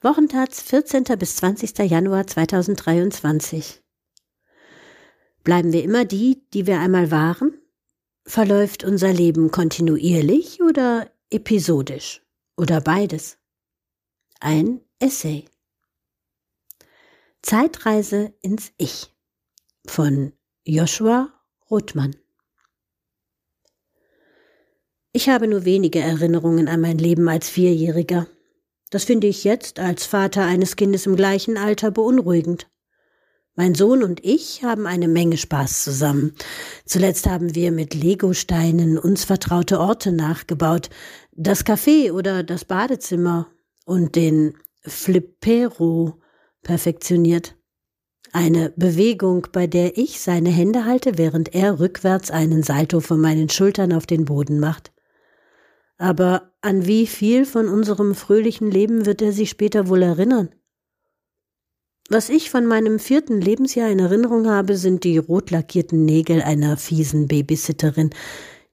Wochentats 14. bis 20. Januar 2023. Bleiben wir immer die, die wir einmal waren? Verläuft unser Leben kontinuierlich oder episodisch? Oder beides? Ein Essay. Zeitreise ins Ich von Joshua Rothmann. Ich habe nur wenige Erinnerungen an mein Leben als Vierjähriger. Das finde ich jetzt als Vater eines Kindes im gleichen Alter beunruhigend. Mein Sohn und ich haben eine Menge Spaß zusammen. Zuletzt haben wir mit Legosteinen uns vertraute Orte nachgebaut, das Café oder das Badezimmer und den Flippero perfektioniert. Eine Bewegung, bei der ich seine Hände halte, während er rückwärts einen Salto von meinen Schultern auf den Boden macht. Aber an wie viel von unserem fröhlichen Leben wird er sich später wohl erinnern? Was ich von meinem vierten Lebensjahr in Erinnerung habe, sind die rot lackierten Nägel einer fiesen Babysitterin,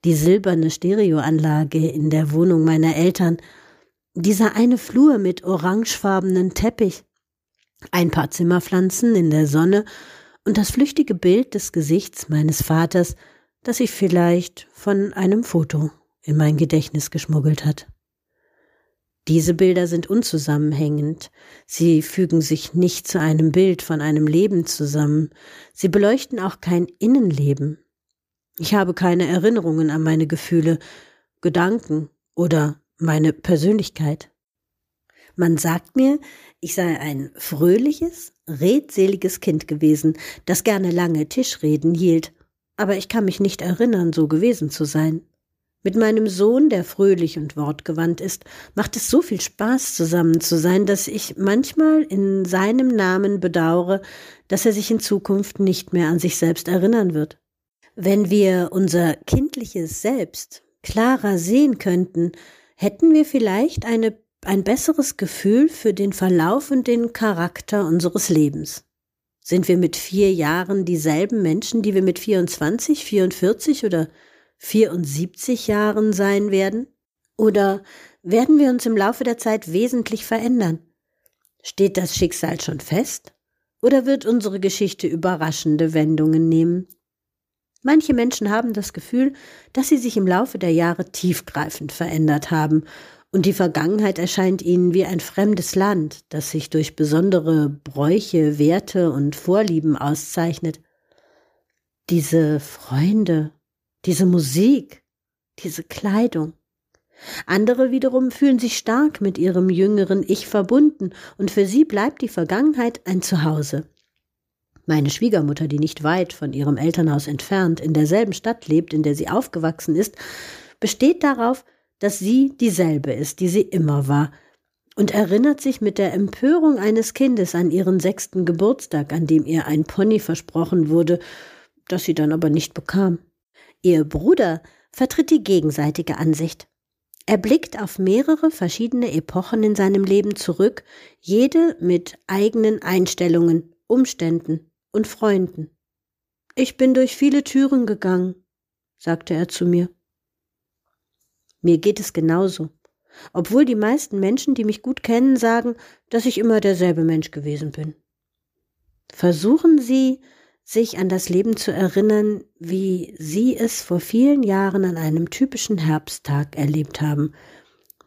die silberne Stereoanlage in der Wohnung meiner Eltern, dieser eine Flur mit orangefarbenen Teppich, ein paar Zimmerpflanzen in der Sonne und das flüchtige Bild des Gesichts meines Vaters, das ich vielleicht von einem Foto in mein Gedächtnis geschmuggelt hat. Diese Bilder sind unzusammenhängend, sie fügen sich nicht zu einem Bild von einem Leben zusammen, sie beleuchten auch kein Innenleben. Ich habe keine Erinnerungen an meine Gefühle, Gedanken oder meine Persönlichkeit. Man sagt mir, ich sei ein fröhliches, redseliges Kind gewesen, das gerne lange Tischreden hielt, aber ich kann mich nicht erinnern, so gewesen zu sein. Mit meinem Sohn, der fröhlich und wortgewandt ist, macht es so viel Spaß, zusammen zu sein, dass ich manchmal in seinem Namen bedauere, dass er sich in Zukunft nicht mehr an sich selbst erinnern wird. Wenn wir unser kindliches Selbst klarer sehen könnten, hätten wir vielleicht eine, ein besseres Gefühl für den Verlauf und den Charakter unseres Lebens. Sind wir mit vier Jahren dieselben Menschen, die wir mit 24, 44 oder 74 Jahren sein werden? Oder werden wir uns im Laufe der Zeit wesentlich verändern? Steht das Schicksal schon fest? Oder wird unsere Geschichte überraschende Wendungen nehmen? Manche Menschen haben das Gefühl, dass sie sich im Laufe der Jahre tiefgreifend verändert haben, und die Vergangenheit erscheint ihnen wie ein fremdes Land, das sich durch besondere Bräuche, Werte und Vorlieben auszeichnet. Diese Freunde diese Musik, diese Kleidung. Andere wiederum fühlen sich stark mit ihrem jüngeren Ich verbunden und für sie bleibt die Vergangenheit ein Zuhause. Meine Schwiegermutter, die nicht weit von ihrem Elternhaus entfernt in derselben Stadt lebt, in der sie aufgewachsen ist, besteht darauf, dass sie dieselbe ist, die sie immer war, und erinnert sich mit der Empörung eines Kindes an ihren sechsten Geburtstag, an dem ihr ein Pony versprochen wurde, das sie dann aber nicht bekam. Ihr Bruder vertritt die gegenseitige Ansicht. Er blickt auf mehrere verschiedene Epochen in seinem Leben zurück, jede mit eigenen Einstellungen, Umständen und Freunden. Ich bin durch viele Türen gegangen, sagte er zu mir. Mir geht es genauso, obwohl die meisten Menschen, die mich gut kennen, sagen, dass ich immer derselbe Mensch gewesen bin. Versuchen Sie, sich an das Leben zu erinnern, wie Sie es vor vielen Jahren an einem typischen Herbsttag erlebt haben.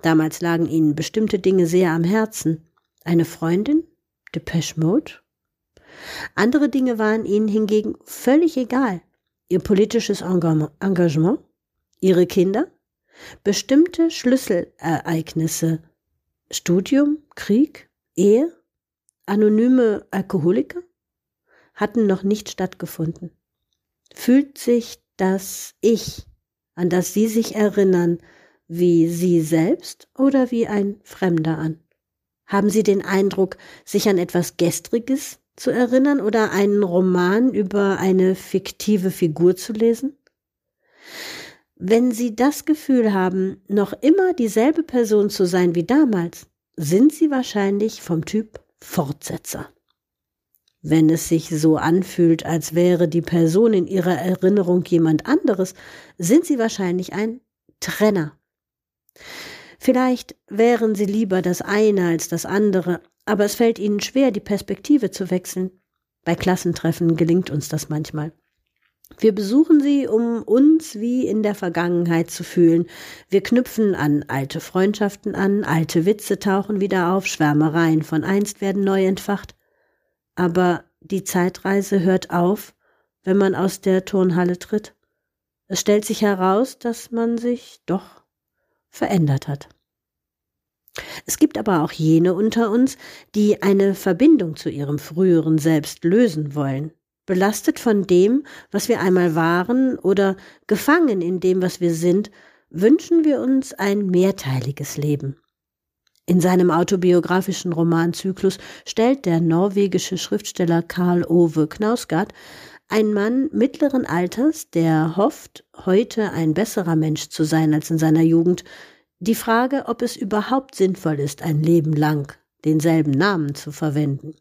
Damals lagen Ihnen bestimmte Dinge sehr am Herzen. Eine Freundin? Depeche Mode? Andere Dinge waren Ihnen hingegen völlig egal. Ihr politisches Engagement? Ihre Kinder? Bestimmte Schlüsselereignisse? Studium? Krieg? Ehe? Anonyme Alkoholiker? Hatten noch nicht stattgefunden. Fühlt sich das Ich, an das Sie sich erinnern, wie Sie selbst oder wie ein Fremder an? Haben Sie den Eindruck, sich an etwas Gestriges zu erinnern oder einen Roman über eine fiktive Figur zu lesen? Wenn Sie das Gefühl haben, noch immer dieselbe Person zu sein wie damals, sind Sie wahrscheinlich vom Typ Fortsetzer. Wenn es sich so anfühlt, als wäre die Person in ihrer Erinnerung jemand anderes, sind sie wahrscheinlich ein Trenner. Vielleicht wären sie lieber das eine als das andere, aber es fällt ihnen schwer, die Perspektive zu wechseln. Bei Klassentreffen gelingt uns das manchmal. Wir besuchen sie, um uns wie in der Vergangenheit zu fühlen. Wir knüpfen an alte Freundschaften an, alte Witze tauchen wieder auf, Schwärmereien von einst werden neu entfacht. Aber die Zeitreise hört auf, wenn man aus der Turnhalle tritt. Es stellt sich heraus, dass man sich doch verändert hat. Es gibt aber auch jene unter uns, die eine Verbindung zu ihrem früheren Selbst lösen wollen, belastet von dem, was wir einmal waren oder gefangen in dem, was wir sind, wünschen wir uns ein mehrteiliges Leben. In seinem autobiografischen Romanzyklus stellt der norwegische Schriftsteller Karl Ove Knausgard ein Mann mittleren Alters, der hofft, heute ein besserer Mensch zu sein als in seiner Jugend, die Frage, ob es überhaupt sinnvoll ist, ein Leben lang denselben Namen zu verwenden.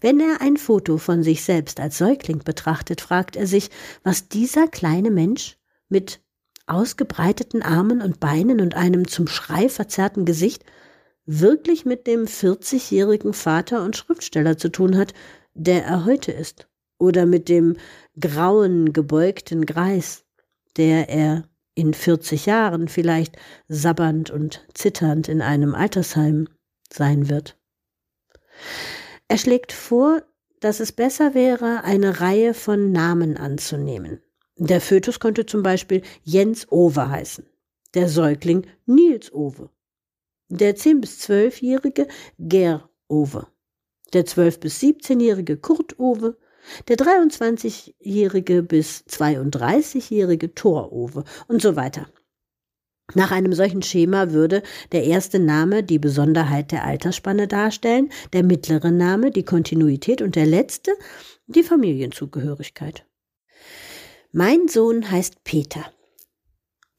Wenn er ein Foto von sich selbst als Säugling betrachtet, fragt er sich, was dieser kleine Mensch mit ausgebreiteten Armen und Beinen und einem zum Schrei verzerrten Gesicht wirklich mit dem 40-jährigen Vater und Schriftsteller zu tun hat, der er heute ist, oder mit dem grauen, gebeugten Greis, der er in 40 Jahren vielleicht sabbernd und zitternd in einem Altersheim sein wird. Er schlägt vor, dass es besser wäre, eine Reihe von Namen anzunehmen. Der Fötus könnte zum Beispiel Jens Owe heißen, der Säugling Nils Owe, der 10- bis 12-jährige Ger Owe, der 12- bis 17-jährige Kurt Owe, der 23-jährige bis 32-jährige Thor Owe und so weiter. Nach einem solchen Schema würde der erste Name die Besonderheit der Altersspanne darstellen, der mittlere Name die Kontinuität und der letzte die Familienzugehörigkeit. Mein Sohn heißt Peter.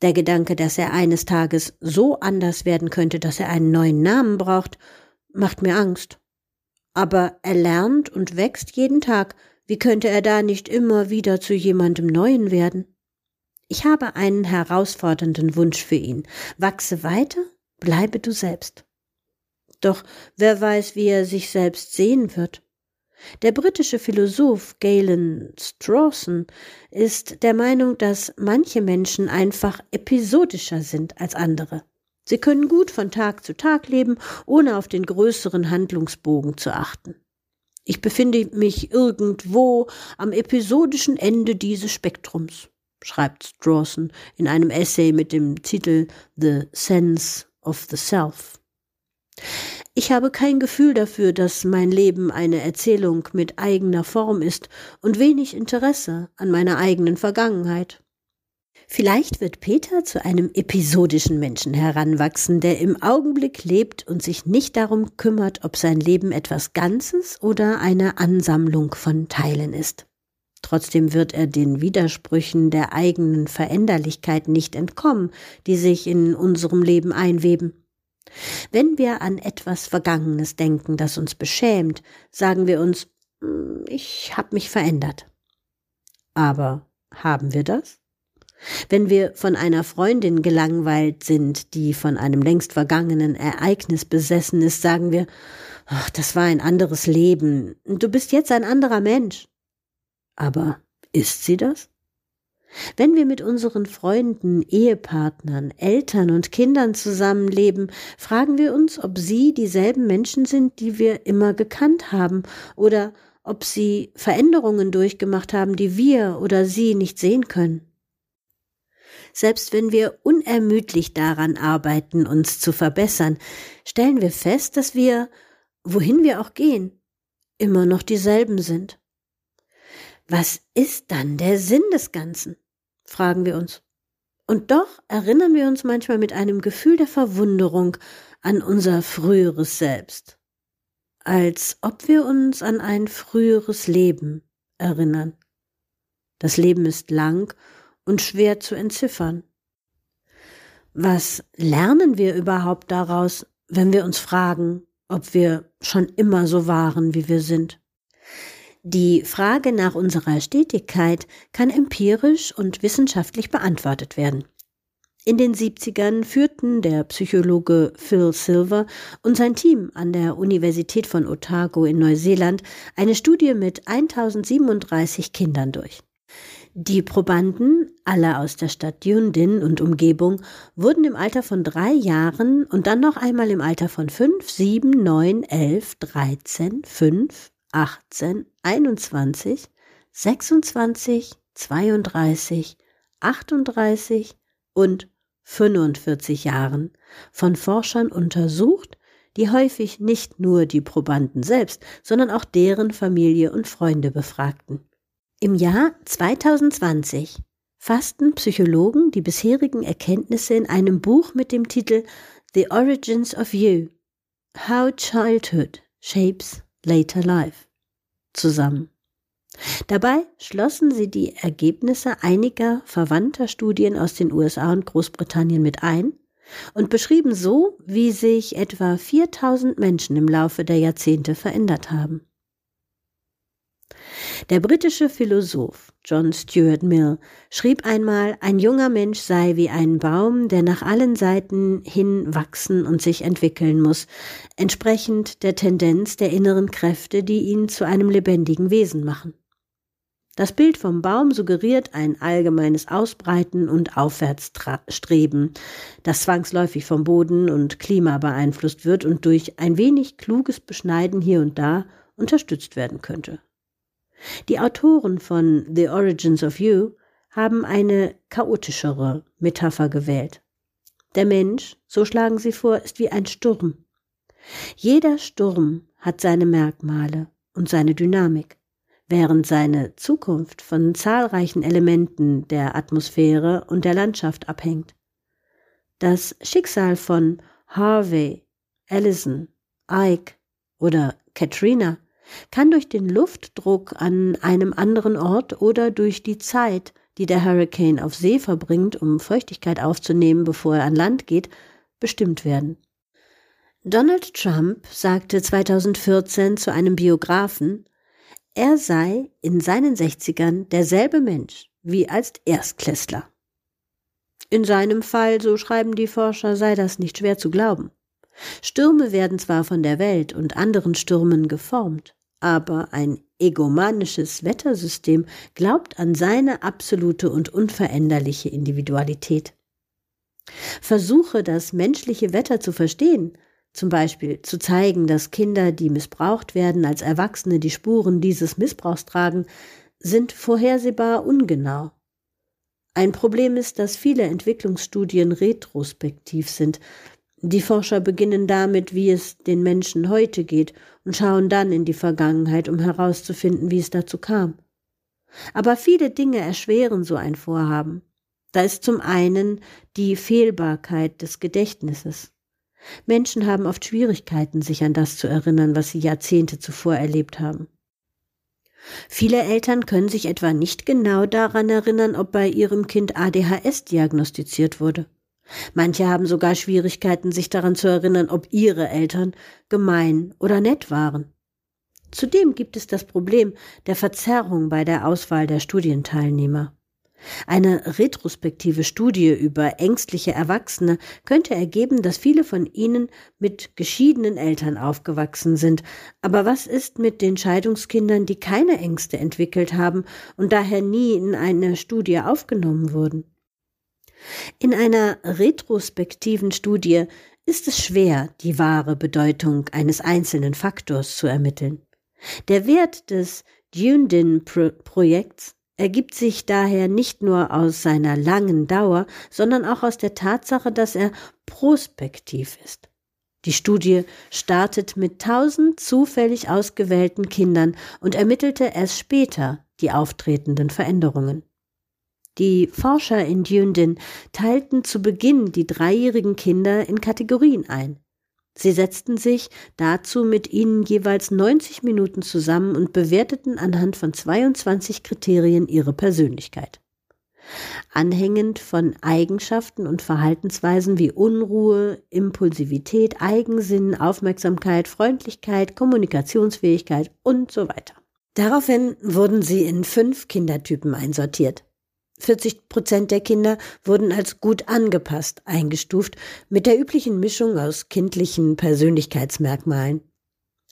Der Gedanke, dass er eines Tages so anders werden könnte, dass er einen neuen Namen braucht, macht mir Angst. Aber er lernt und wächst jeden Tag, wie könnte er da nicht immer wieder zu jemandem Neuen werden? Ich habe einen herausfordernden Wunsch für ihn. Wachse weiter, bleibe du selbst. Doch wer weiß, wie er sich selbst sehen wird. Der britische Philosoph Galen Strawson ist der Meinung, dass manche Menschen einfach episodischer sind als andere. Sie können gut von Tag zu Tag leben, ohne auf den größeren Handlungsbogen zu achten. Ich befinde mich irgendwo am episodischen Ende dieses Spektrums, schreibt Strawson in einem Essay mit dem Titel The Sense of the Self. Ich habe kein Gefühl dafür, dass mein Leben eine Erzählung mit eigener Form ist und wenig Interesse an meiner eigenen Vergangenheit. Vielleicht wird Peter zu einem episodischen Menschen heranwachsen, der im Augenblick lebt und sich nicht darum kümmert, ob sein Leben etwas Ganzes oder eine Ansammlung von Teilen ist. Trotzdem wird er den Widersprüchen der eigenen Veränderlichkeit nicht entkommen, die sich in unserem Leben einweben. Wenn wir an etwas Vergangenes denken, das uns beschämt, sagen wir uns, hm, ich habe mich verändert. Aber haben wir das? Wenn wir von einer Freundin gelangweilt sind, die von einem längst vergangenen Ereignis besessen ist, sagen wir, ach, das war ein anderes Leben, du bist jetzt ein anderer Mensch. Aber ist sie das? Wenn wir mit unseren Freunden, Ehepartnern, Eltern und Kindern zusammenleben, fragen wir uns, ob sie dieselben Menschen sind, die wir immer gekannt haben, oder ob sie Veränderungen durchgemacht haben, die wir oder sie nicht sehen können selbst wenn wir unermüdlich daran arbeiten, uns zu verbessern, stellen wir fest, dass wir, wohin wir auch gehen, immer noch dieselben sind. Was ist dann der Sinn des Ganzen? Fragen wir uns. Und doch erinnern wir uns manchmal mit einem Gefühl der Verwunderung an unser früheres Selbst, als ob wir uns an ein früheres Leben erinnern. Das Leben ist lang und schwer zu entziffern. Was lernen wir überhaupt daraus, wenn wir uns fragen, ob wir schon immer so waren, wie wir sind? Die Frage nach unserer Stetigkeit kann empirisch und wissenschaftlich beantwortet werden. In den 70ern führten der Psychologe Phil Silver und sein Team an der Universität von Otago in Neuseeland eine Studie mit 1037 Kindern durch. Die Probanden, alle aus der Stadt Dunedin und Umgebung, wurden im Alter von drei Jahren und dann noch einmal im Alter von fünf, sieben, neun, elf, dreizehn, fünf, achtzehn, einundzwanzig, sechsundzwanzig, zweiunddreißig, achtunddreißig und 45 Jahren von Forschern untersucht, die häufig nicht nur die Probanden selbst, sondern auch deren Familie und Freunde befragten. Im Jahr 2020 fassten Psychologen die bisherigen Erkenntnisse in einem Buch mit dem Titel The Origins of You How Childhood Shapes Later Life zusammen. Dabei schlossen sie die Ergebnisse einiger verwandter Studien aus den USA und Großbritannien mit ein und beschrieben so, wie sich etwa 4000 Menschen im Laufe der Jahrzehnte verändert haben. Der britische Philosoph John Stuart Mill schrieb einmal, ein junger Mensch sei wie ein Baum, der nach allen Seiten hin wachsen und sich entwickeln muss, entsprechend der Tendenz der inneren Kräfte, die ihn zu einem lebendigen Wesen machen. Das Bild vom Baum suggeriert ein allgemeines Ausbreiten und Aufwärtsstreben, das zwangsläufig vom Boden und Klima beeinflusst wird und durch ein wenig kluges Beschneiden hier und da unterstützt werden könnte. Die Autoren von The Origins of You haben eine chaotischere Metapher gewählt. Der Mensch, so schlagen sie vor, ist wie ein Sturm. Jeder Sturm hat seine Merkmale und seine Dynamik während seine Zukunft von zahlreichen Elementen der Atmosphäre und der Landschaft abhängt. Das Schicksal von Harvey, Allison, Ike oder Katrina kann durch den Luftdruck an einem anderen Ort oder durch die Zeit, die der Hurricane auf See verbringt, um Feuchtigkeit aufzunehmen, bevor er an Land geht, bestimmt werden. Donald Trump sagte 2014 zu einem Biografen, er sei in seinen Sechzigern derselbe Mensch wie als Erstklässler. In seinem Fall, so schreiben die Forscher, sei das nicht schwer zu glauben. Stürme werden zwar von der Welt und anderen Stürmen geformt, aber ein egomanisches Wettersystem glaubt an seine absolute und unveränderliche Individualität. Versuche, das menschliche Wetter zu verstehen, zum Beispiel zu zeigen, dass Kinder, die missbraucht werden, als Erwachsene die Spuren dieses Missbrauchs tragen, sind vorhersehbar ungenau. Ein Problem ist, dass viele Entwicklungsstudien retrospektiv sind. Die Forscher beginnen damit, wie es den Menschen heute geht, und schauen dann in die Vergangenheit, um herauszufinden, wie es dazu kam. Aber viele Dinge erschweren so ein Vorhaben. Da ist zum einen die Fehlbarkeit des Gedächtnisses. Menschen haben oft Schwierigkeiten, sich an das zu erinnern, was sie Jahrzehnte zuvor erlebt haben. Viele Eltern können sich etwa nicht genau daran erinnern, ob bei ihrem Kind ADHS diagnostiziert wurde. Manche haben sogar Schwierigkeiten, sich daran zu erinnern, ob ihre Eltern gemein oder nett waren. Zudem gibt es das Problem der Verzerrung bei der Auswahl der Studienteilnehmer. Eine retrospektive Studie über ängstliche Erwachsene könnte ergeben, dass viele von ihnen mit geschiedenen Eltern aufgewachsen sind. Aber was ist mit den Scheidungskindern, die keine Ängste entwickelt haben und daher nie in eine Studie aufgenommen wurden? In einer retrospektiven Studie ist es schwer, die wahre Bedeutung eines einzelnen Faktors zu ermitteln. Der Wert des Dunedin-Projekts ergibt sich daher nicht nur aus seiner langen Dauer, sondern auch aus der Tatsache, dass er prospektiv ist. Die Studie startet mit tausend zufällig ausgewählten Kindern und ermittelte erst später die auftretenden Veränderungen. Die Forscher in Dunedin teilten zu Beginn die dreijährigen Kinder in Kategorien ein. Sie setzten sich dazu mit ihnen jeweils 90 Minuten zusammen und bewerteten anhand von 22 Kriterien ihre Persönlichkeit. Anhängend von Eigenschaften und Verhaltensweisen wie Unruhe, Impulsivität, Eigensinn, Aufmerksamkeit, Freundlichkeit, Kommunikationsfähigkeit und so weiter. Daraufhin wurden sie in fünf Kindertypen einsortiert. 40 Prozent der Kinder wurden als gut angepasst eingestuft, mit der üblichen Mischung aus kindlichen Persönlichkeitsmerkmalen.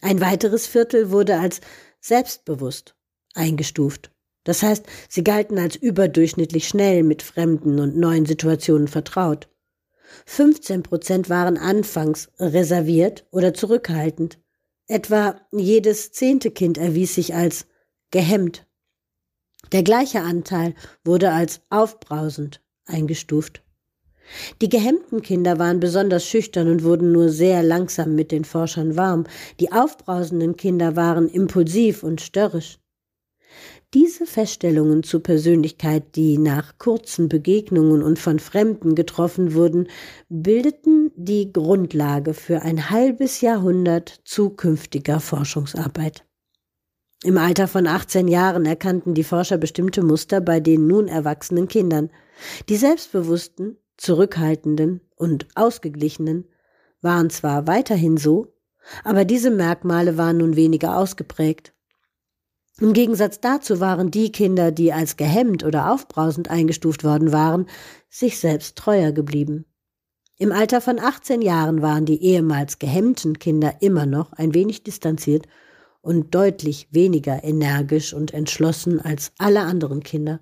Ein weiteres Viertel wurde als selbstbewusst eingestuft. Das heißt, sie galten als überdurchschnittlich schnell mit fremden und neuen Situationen vertraut. 15 Prozent waren anfangs reserviert oder zurückhaltend. Etwa jedes zehnte Kind erwies sich als gehemmt. Der gleiche Anteil wurde als aufbrausend eingestuft. Die gehemmten Kinder waren besonders schüchtern und wurden nur sehr langsam mit den Forschern warm. Die aufbrausenden Kinder waren impulsiv und störrisch. Diese Feststellungen zur Persönlichkeit, die nach kurzen Begegnungen und von Fremden getroffen wurden, bildeten die Grundlage für ein halbes Jahrhundert zukünftiger Forschungsarbeit. Im Alter von 18 Jahren erkannten die Forscher bestimmte Muster bei den nun erwachsenen Kindern. Die selbstbewussten, zurückhaltenden und ausgeglichenen waren zwar weiterhin so, aber diese Merkmale waren nun weniger ausgeprägt. Im Gegensatz dazu waren die Kinder, die als gehemmt oder aufbrausend eingestuft worden waren, sich selbst treuer geblieben. Im Alter von 18 Jahren waren die ehemals gehemmten Kinder immer noch ein wenig distanziert und deutlich weniger energisch und entschlossen als alle anderen Kinder.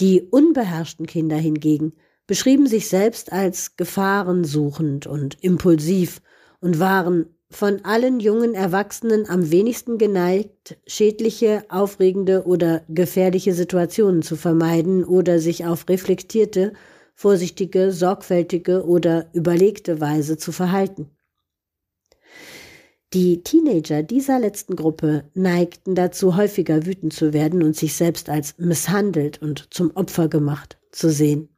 Die unbeherrschten Kinder hingegen beschrieben sich selbst als gefahrensuchend und impulsiv und waren von allen jungen Erwachsenen am wenigsten geneigt, schädliche, aufregende oder gefährliche Situationen zu vermeiden oder sich auf reflektierte, vorsichtige, sorgfältige oder überlegte Weise zu verhalten. Die Teenager dieser letzten Gruppe neigten dazu, häufiger wütend zu werden und sich selbst als misshandelt und zum Opfer gemacht zu sehen.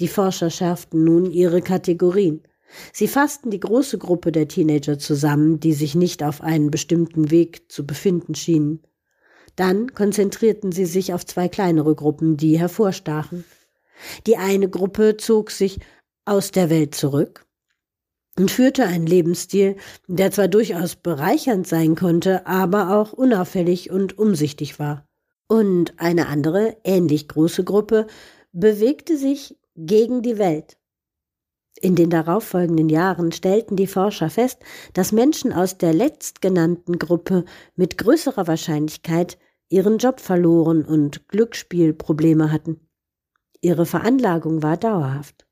Die Forscher schärften nun ihre Kategorien. Sie fassten die große Gruppe der Teenager zusammen, die sich nicht auf einen bestimmten Weg zu befinden schienen. Dann konzentrierten sie sich auf zwei kleinere Gruppen, die hervorstachen. Die eine Gruppe zog sich aus der Welt zurück und führte einen Lebensstil, der zwar durchaus bereichernd sein konnte, aber auch unauffällig und umsichtig war. Und eine andere, ähnlich große Gruppe bewegte sich gegen die Welt, in den darauffolgenden Jahren stellten die Forscher fest, dass Menschen aus der letztgenannten Gruppe mit größerer Wahrscheinlichkeit ihren Job verloren und Glücksspielprobleme hatten. Ihre Veranlagung war dauerhaft.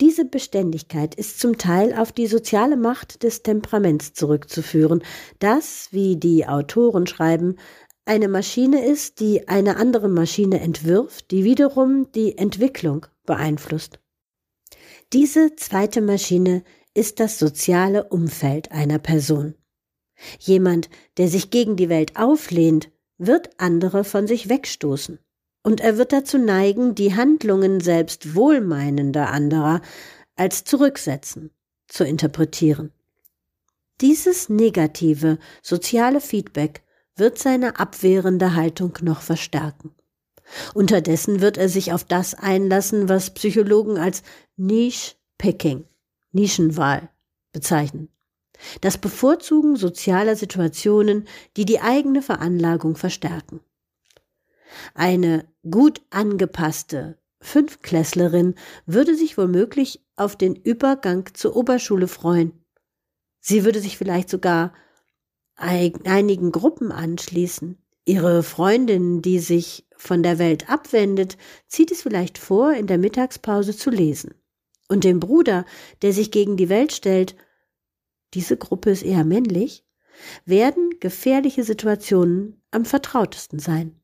Diese Beständigkeit ist zum Teil auf die soziale Macht des Temperaments zurückzuführen, das, wie die Autoren schreiben, eine Maschine ist, die eine andere Maschine entwirft, die wiederum die Entwicklung beeinflusst. Diese zweite Maschine ist das soziale Umfeld einer Person. Jemand, der sich gegen die Welt auflehnt, wird andere von sich wegstoßen. Und er wird dazu neigen, die Handlungen selbst wohlmeinender anderer als zurücksetzen zu interpretieren. Dieses negative soziale Feedback wird seine abwehrende Haltung noch verstärken. Unterdessen wird er sich auf das einlassen, was Psychologen als Niche Picking, Nischenwahl bezeichnen. Das Bevorzugen sozialer Situationen, die die eigene Veranlagung verstärken. Eine gut angepasste Fünfklässlerin würde sich womöglich auf den Übergang zur Oberschule freuen. Sie würde sich vielleicht sogar einigen Gruppen anschließen. Ihre Freundin, die sich von der Welt abwendet, zieht es vielleicht vor, in der Mittagspause zu lesen. Und dem Bruder, der sich gegen die Welt stellt, diese Gruppe ist eher männlich, werden gefährliche Situationen am vertrautesten sein.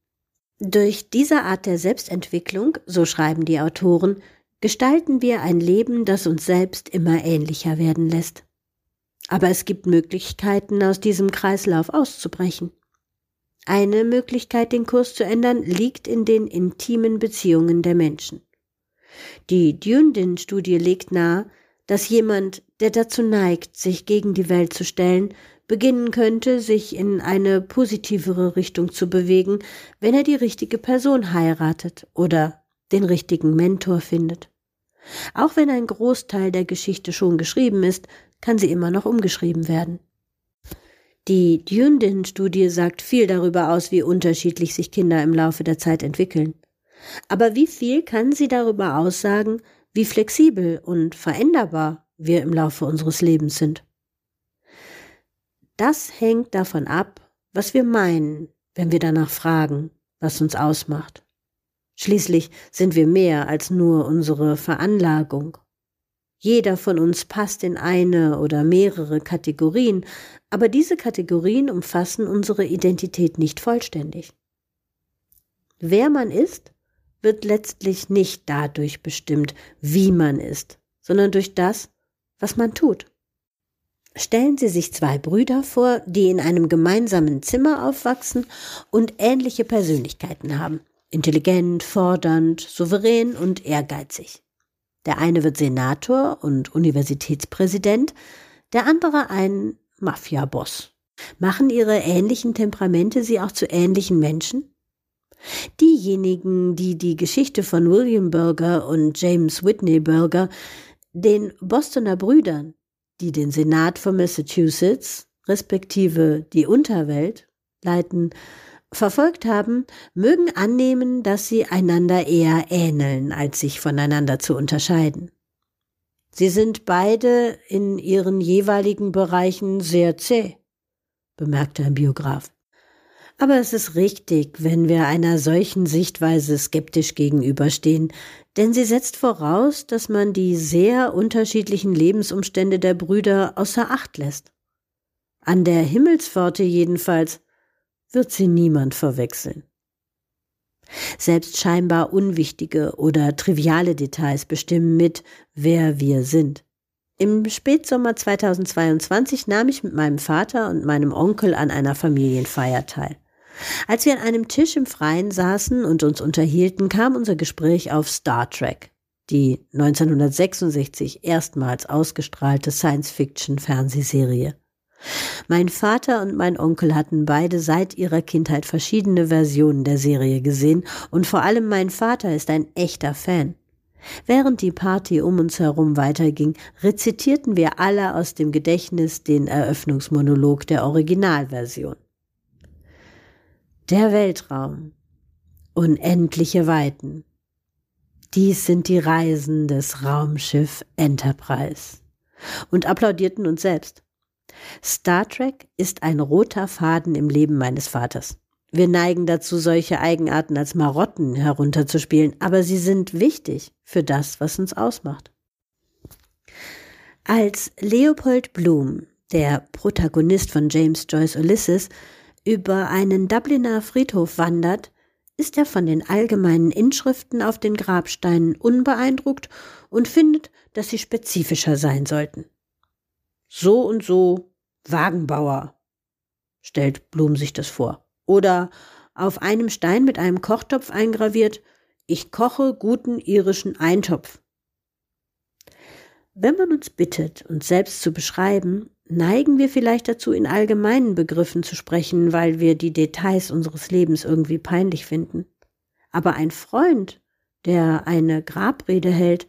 Durch diese Art der Selbstentwicklung, so schreiben die Autoren, gestalten wir ein Leben, das uns selbst immer ähnlicher werden lässt. Aber es gibt Möglichkeiten, aus diesem Kreislauf auszubrechen. Eine Möglichkeit, den Kurs zu ändern, liegt in den intimen Beziehungen der Menschen. Die Dundin-Studie legt nahe, dass jemand, der dazu neigt, sich gegen die Welt zu stellen, beginnen könnte, sich in eine positivere Richtung zu bewegen, wenn er die richtige Person heiratet oder den richtigen Mentor findet. Auch wenn ein Großteil der Geschichte schon geschrieben ist, kann sie immer noch umgeschrieben werden. Die Dundin-Studie sagt viel darüber aus, wie unterschiedlich sich Kinder im Laufe der Zeit entwickeln. Aber wie viel kann sie darüber aussagen, wie flexibel und veränderbar wir im Laufe unseres Lebens sind? Das hängt davon ab, was wir meinen, wenn wir danach fragen, was uns ausmacht. Schließlich sind wir mehr als nur unsere Veranlagung. Jeder von uns passt in eine oder mehrere Kategorien, aber diese Kategorien umfassen unsere Identität nicht vollständig. Wer man ist, wird letztlich nicht dadurch bestimmt, wie man ist, sondern durch das, was man tut. Stellen Sie sich zwei Brüder vor, die in einem gemeinsamen Zimmer aufwachsen und ähnliche Persönlichkeiten haben. Intelligent, fordernd, souverän und ehrgeizig. Der eine wird Senator und Universitätspräsident, der andere ein Mafia-Boss. Machen ihre ähnlichen Temperamente sie auch zu ähnlichen Menschen? Diejenigen, die die Geschichte von William Burger und James Whitney Burger, den Bostoner Brüdern, die den Senat von Massachusetts, respektive die Unterwelt, leiten, verfolgt haben, mögen annehmen, dass sie einander eher ähneln, als sich voneinander zu unterscheiden. Sie sind beide in ihren jeweiligen Bereichen sehr zäh, bemerkte ein Biograf. Aber es ist richtig, wenn wir einer solchen Sichtweise skeptisch gegenüberstehen, denn sie setzt voraus, dass man die sehr unterschiedlichen Lebensumstände der Brüder außer Acht lässt. An der Himmelspforte jedenfalls wird sie niemand verwechseln. Selbst scheinbar unwichtige oder triviale Details bestimmen mit, wer wir sind. Im Spätsommer 2022 nahm ich mit meinem Vater und meinem Onkel an einer Familienfeier teil. Als wir an einem Tisch im Freien saßen und uns unterhielten, kam unser Gespräch auf Star Trek, die 1966 erstmals ausgestrahlte Science-Fiction-Fernsehserie. Mein Vater und mein Onkel hatten beide seit ihrer Kindheit verschiedene Versionen der Serie gesehen und vor allem mein Vater ist ein echter Fan. Während die Party um uns herum weiterging, rezitierten wir alle aus dem Gedächtnis den Eröffnungsmonolog der Originalversion. Der Weltraum. Unendliche Weiten. Dies sind die Reisen des Raumschiff Enterprise. Und applaudierten uns selbst. Star Trek ist ein roter Faden im Leben meines Vaters. Wir neigen dazu, solche Eigenarten als Marotten herunterzuspielen, aber sie sind wichtig für das, was uns ausmacht. Als Leopold Bloom, der Protagonist von James Joyce Ulysses, über einen Dubliner Friedhof wandert, ist er von den allgemeinen Inschriften auf den Grabsteinen unbeeindruckt und findet, dass sie spezifischer sein sollten. So und so Wagenbauer, stellt Blum sich das vor. Oder auf einem Stein mit einem Kochtopf eingraviert, ich koche guten irischen Eintopf. Wenn man uns bittet, uns selbst zu beschreiben, neigen wir vielleicht dazu, in allgemeinen Begriffen zu sprechen, weil wir die Details unseres Lebens irgendwie peinlich finden. Aber ein Freund, der eine Grabrede hält,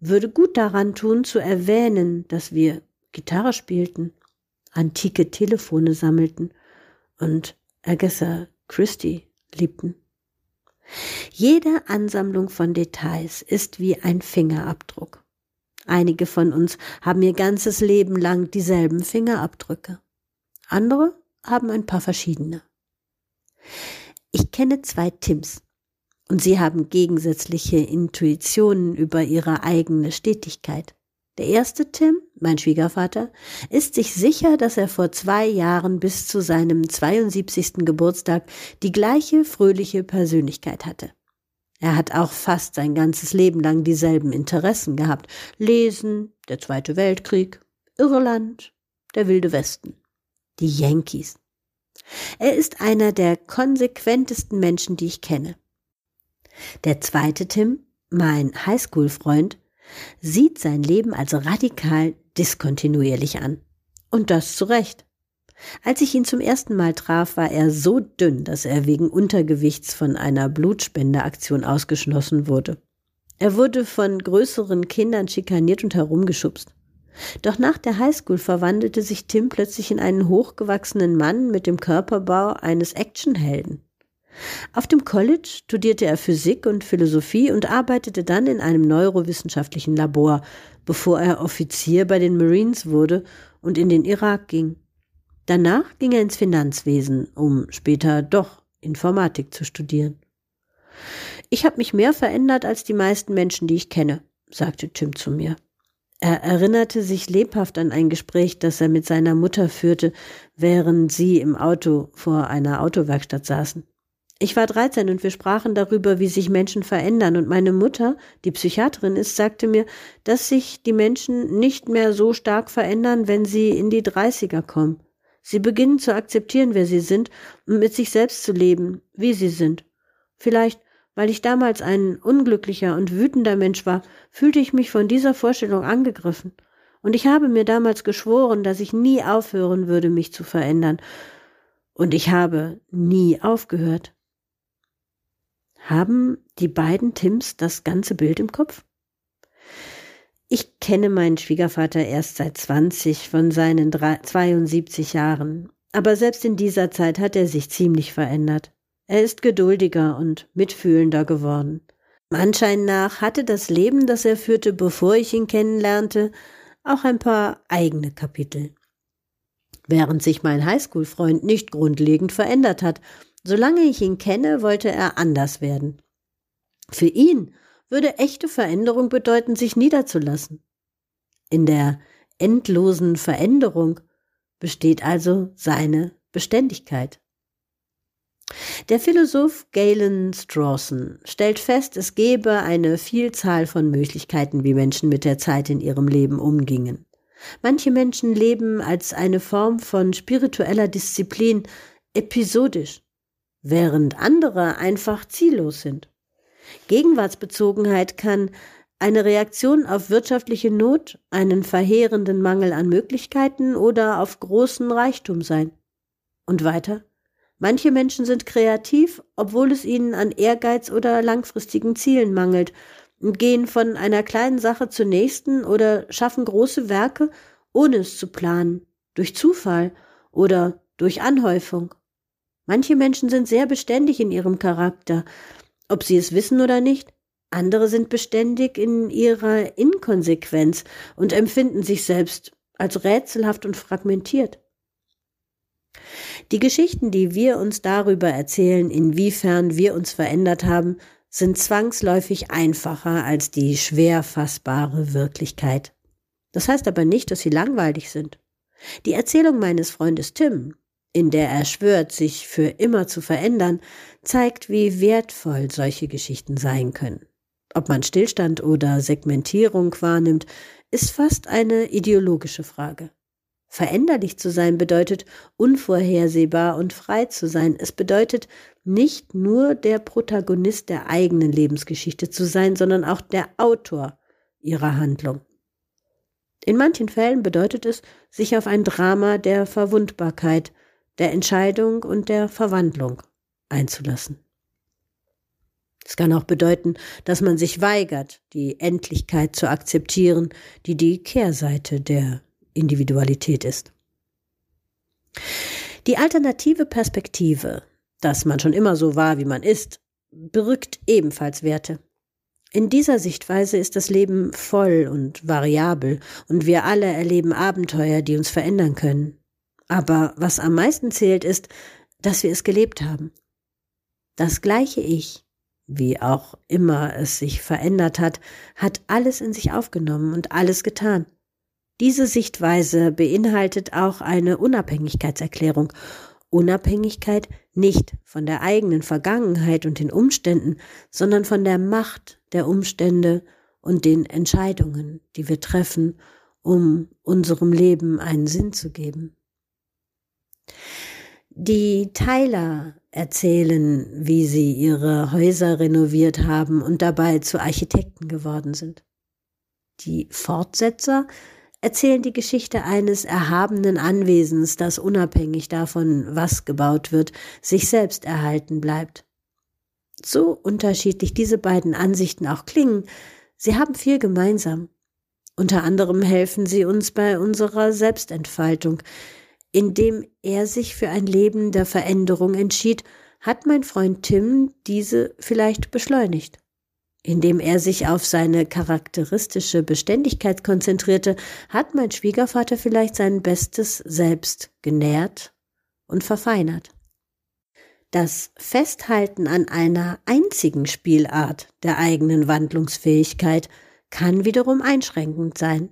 würde gut daran tun, zu erwähnen, dass wir Gitarre spielten, antike Telefone sammelten und Agatha Christie liebten. Jede Ansammlung von Details ist wie ein Fingerabdruck. Einige von uns haben ihr ganzes Leben lang dieselben Fingerabdrücke. Andere haben ein paar verschiedene. Ich kenne zwei Tims und sie haben gegensätzliche Intuitionen über ihre eigene Stetigkeit. Der erste Tim, mein Schwiegervater, ist sich sicher, dass er vor zwei Jahren bis zu seinem 72. Geburtstag die gleiche fröhliche Persönlichkeit hatte. Er hat auch fast sein ganzes Leben lang dieselben Interessen gehabt. Lesen, der Zweite Weltkrieg, Irland, der Wilde Westen, die Yankees. Er ist einer der konsequentesten Menschen, die ich kenne. Der zweite Tim, mein Highschool-Freund, sieht sein Leben als radikal diskontinuierlich an. Und das zu Recht. Als ich ihn zum ersten Mal traf, war er so dünn, dass er wegen Untergewichts von einer Blutspendeaktion ausgeschlossen wurde. Er wurde von größeren Kindern schikaniert und herumgeschubst. Doch nach der Highschool verwandelte sich Tim plötzlich in einen hochgewachsenen Mann mit dem Körperbau eines Actionhelden. Auf dem College studierte er Physik und Philosophie und arbeitete dann in einem neurowissenschaftlichen Labor, bevor er Offizier bei den Marines wurde und in den Irak ging. Danach ging er ins Finanzwesen, um später doch Informatik zu studieren. Ich habe mich mehr verändert als die meisten Menschen, die ich kenne, sagte Tim zu mir. Er erinnerte sich lebhaft an ein Gespräch, das er mit seiner Mutter führte, während sie im Auto vor einer Autowerkstatt saßen. Ich war 13 und wir sprachen darüber, wie sich Menschen verändern. Und meine Mutter, die Psychiaterin ist, sagte mir, dass sich die Menschen nicht mehr so stark verändern, wenn sie in die 30er kommen. Sie beginnen zu akzeptieren, wer sie sind und mit sich selbst zu leben, wie sie sind. Vielleicht, weil ich damals ein unglücklicher und wütender Mensch war, fühlte ich mich von dieser Vorstellung angegriffen. Und ich habe mir damals geschworen, dass ich nie aufhören würde, mich zu verändern. Und ich habe nie aufgehört. Haben die beiden Tims das ganze Bild im Kopf? Kenne meinen Schwiegervater erst seit 20 von seinen 72 Jahren, aber selbst in dieser Zeit hat er sich ziemlich verändert. Er ist geduldiger und mitfühlender geworden. Anschein nach hatte das Leben, das er führte, bevor ich ihn kennenlernte, auch ein paar eigene Kapitel. Während sich mein Highschool-Freund nicht grundlegend verändert hat Solange ich ihn kenne, wollte er anders werden. Für ihn würde echte Veränderung bedeuten, sich niederzulassen. In der endlosen Veränderung besteht also seine Beständigkeit. Der Philosoph Galen Strawson stellt fest, es gebe eine Vielzahl von Möglichkeiten, wie Menschen mit der Zeit in ihrem Leben umgingen. Manche Menschen leben als eine Form von spiritueller Disziplin episodisch während andere einfach ziellos sind. Gegenwartsbezogenheit kann eine Reaktion auf wirtschaftliche Not, einen verheerenden Mangel an Möglichkeiten oder auf großen Reichtum sein. Und weiter. Manche Menschen sind kreativ, obwohl es ihnen an Ehrgeiz oder langfristigen Zielen mangelt und gehen von einer kleinen Sache zur nächsten oder schaffen große Werke, ohne es zu planen, durch Zufall oder durch Anhäufung. Manche Menschen sind sehr beständig in ihrem Charakter, ob sie es wissen oder nicht. Andere sind beständig in ihrer Inkonsequenz und empfinden sich selbst als rätselhaft und fragmentiert. Die Geschichten, die wir uns darüber erzählen, inwiefern wir uns verändert haben, sind zwangsläufig einfacher als die schwer fassbare Wirklichkeit. Das heißt aber nicht, dass sie langweilig sind. Die Erzählung meines Freundes Tim in der er schwört, sich für immer zu verändern, zeigt, wie wertvoll solche Geschichten sein können. Ob man Stillstand oder Segmentierung wahrnimmt, ist fast eine ideologische Frage. Veränderlich zu sein bedeutet unvorhersehbar und frei zu sein. Es bedeutet nicht nur der Protagonist der eigenen Lebensgeschichte zu sein, sondern auch der Autor ihrer Handlung. In manchen Fällen bedeutet es, sich auf ein Drama der Verwundbarkeit, der Entscheidung und der Verwandlung einzulassen. Es kann auch bedeuten, dass man sich weigert, die Endlichkeit zu akzeptieren, die die Kehrseite der Individualität ist. Die alternative Perspektive, dass man schon immer so war, wie man ist, berückt ebenfalls Werte. In dieser Sichtweise ist das Leben voll und variabel und wir alle erleben Abenteuer, die uns verändern können. Aber was am meisten zählt, ist, dass wir es gelebt haben. Das gleiche Ich, wie auch immer es sich verändert hat, hat alles in sich aufgenommen und alles getan. Diese Sichtweise beinhaltet auch eine Unabhängigkeitserklärung. Unabhängigkeit nicht von der eigenen Vergangenheit und den Umständen, sondern von der Macht der Umstände und den Entscheidungen, die wir treffen, um unserem Leben einen Sinn zu geben. Die Tyler erzählen, wie sie ihre Häuser renoviert haben und dabei zu Architekten geworden sind. Die Fortsetzer erzählen die Geschichte eines erhabenen Anwesens, das unabhängig davon, was gebaut wird, sich selbst erhalten bleibt. So unterschiedlich diese beiden Ansichten auch klingen, sie haben viel gemeinsam. Unter anderem helfen sie uns bei unserer Selbstentfaltung, indem er sich für ein Leben der Veränderung entschied, hat mein Freund Tim diese vielleicht beschleunigt. Indem er sich auf seine charakteristische Beständigkeit konzentrierte, hat mein Schwiegervater vielleicht sein bestes Selbst genährt und verfeinert. Das Festhalten an einer einzigen Spielart der eigenen Wandlungsfähigkeit kann wiederum einschränkend sein.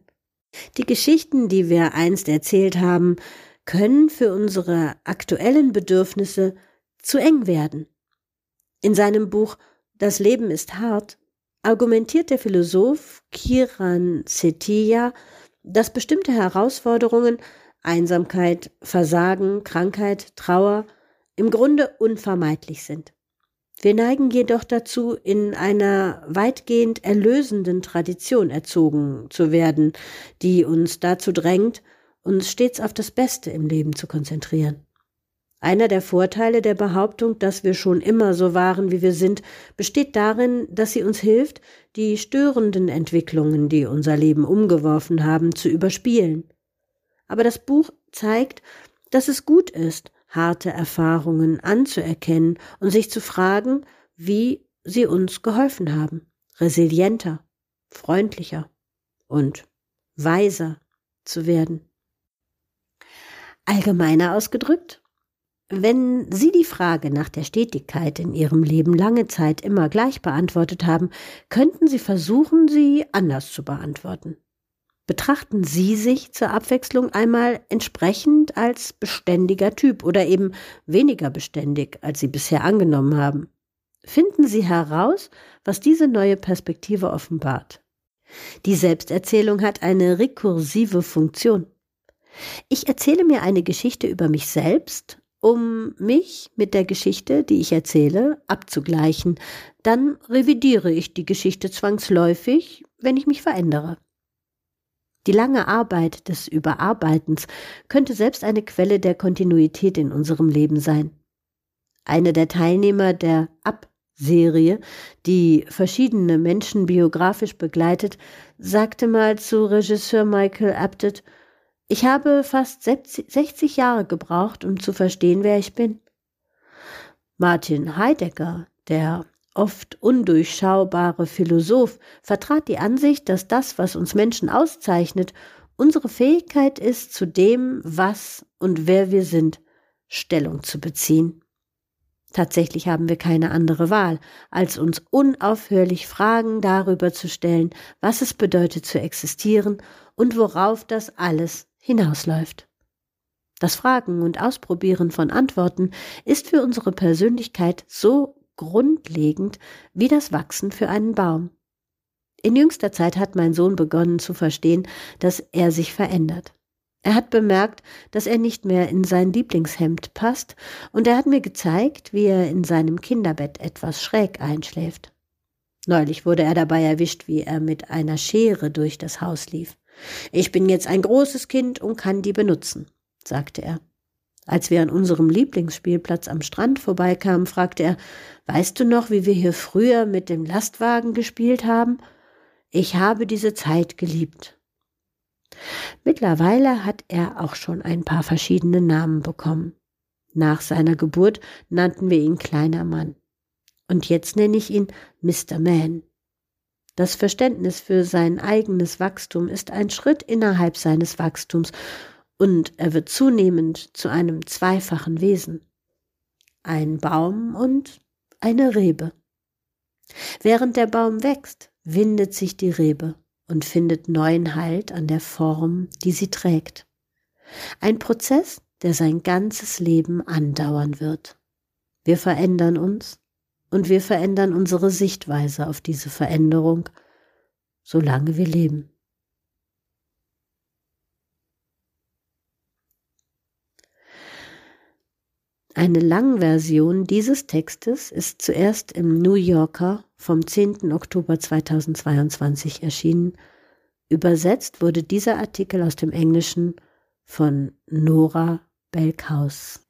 Die Geschichten, die wir einst erzählt haben, können für unsere aktuellen Bedürfnisse zu eng werden. In seinem Buch Das Leben ist hart argumentiert der Philosoph Kiran Setia, dass bestimmte Herausforderungen Einsamkeit, Versagen, Krankheit, Trauer im Grunde unvermeidlich sind. Wir neigen jedoch dazu, in einer weitgehend erlösenden Tradition erzogen zu werden, die uns dazu drängt, uns stets auf das Beste im Leben zu konzentrieren. Einer der Vorteile der Behauptung, dass wir schon immer so waren, wie wir sind, besteht darin, dass sie uns hilft, die störenden Entwicklungen, die unser Leben umgeworfen haben, zu überspielen. Aber das Buch zeigt, dass es gut ist, harte Erfahrungen anzuerkennen und sich zu fragen, wie sie uns geholfen haben, resilienter, freundlicher und weiser zu werden. Allgemeiner ausgedrückt, wenn Sie die Frage nach der Stetigkeit in Ihrem Leben lange Zeit immer gleich beantwortet haben, könnten Sie versuchen, sie anders zu beantworten. Betrachten Sie sich zur Abwechslung einmal entsprechend als beständiger Typ oder eben weniger beständig, als Sie bisher angenommen haben. Finden Sie heraus, was diese neue Perspektive offenbart. Die Selbsterzählung hat eine rekursive Funktion. Ich erzähle mir eine Geschichte über mich selbst um mich mit der Geschichte, die ich erzähle, abzugleichen. Dann revidiere ich die Geschichte zwangsläufig, wenn ich mich verändere. Die lange Arbeit des Überarbeitens könnte selbst eine Quelle der Kontinuität in unserem Leben sein. Eine der Teilnehmer der Ab-Serie, die verschiedene Menschen biografisch begleitet, sagte mal zu Regisseur Michael Apted, ich habe fast 60 Jahre gebraucht, um zu verstehen, wer ich bin. Martin Heidegger, der oft undurchschaubare Philosoph, vertrat die Ansicht, dass das, was uns Menschen auszeichnet, unsere Fähigkeit ist, zu dem, was und wer wir sind, Stellung zu beziehen. Tatsächlich haben wir keine andere Wahl, als uns unaufhörlich Fragen darüber zu stellen, was es bedeutet zu existieren und worauf das alles hinausläuft. Das Fragen und Ausprobieren von Antworten ist für unsere Persönlichkeit so grundlegend wie das Wachsen für einen Baum. In jüngster Zeit hat mein Sohn begonnen zu verstehen, dass er sich verändert. Er hat bemerkt, dass er nicht mehr in sein Lieblingshemd passt, und er hat mir gezeigt, wie er in seinem Kinderbett etwas schräg einschläft. Neulich wurde er dabei erwischt, wie er mit einer Schere durch das Haus lief. Ich bin jetzt ein großes Kind und kann die benutzen, sagte er. Als wir an unserem Lieblingsspielplatz am Strand vorbeikamen, fragte er, weißt du noch, wie wir hier früher mit dem Lastwagen gespielt haben? Ich habe diese Zeit geliebt. Mittlerweile hat er auch schon ein paar verschiedene Namen bekommen. Nach seiner Geburt nannten wir ihn kleiner Mann. Und jetzt nenne ich ihn Mr. Man. Das Verständnis für sein eigenes Wachstum ist ein Schritt innerhalb seines Wachstums und er wird zunehmend zu einem zweifachen Wesen. Ein Baum und eine Rebe. Während der Baum wächst, windet sich die Rebe und findet neuen Halt an der Form, die sie trägt. Ein Prozess, der sein ganzes Leben andauern wird. Wir verändern uns, und wir verändern unsere Sichtweise auf diese Veränderung, solange wir leben. Eine Langversion dieses Textes ist zuerst im New Yorker vom 10. Oktober 2022 erschienen. Übersetzt wurde dieser Artikel aus dem Englischen von Nora Belkhaus.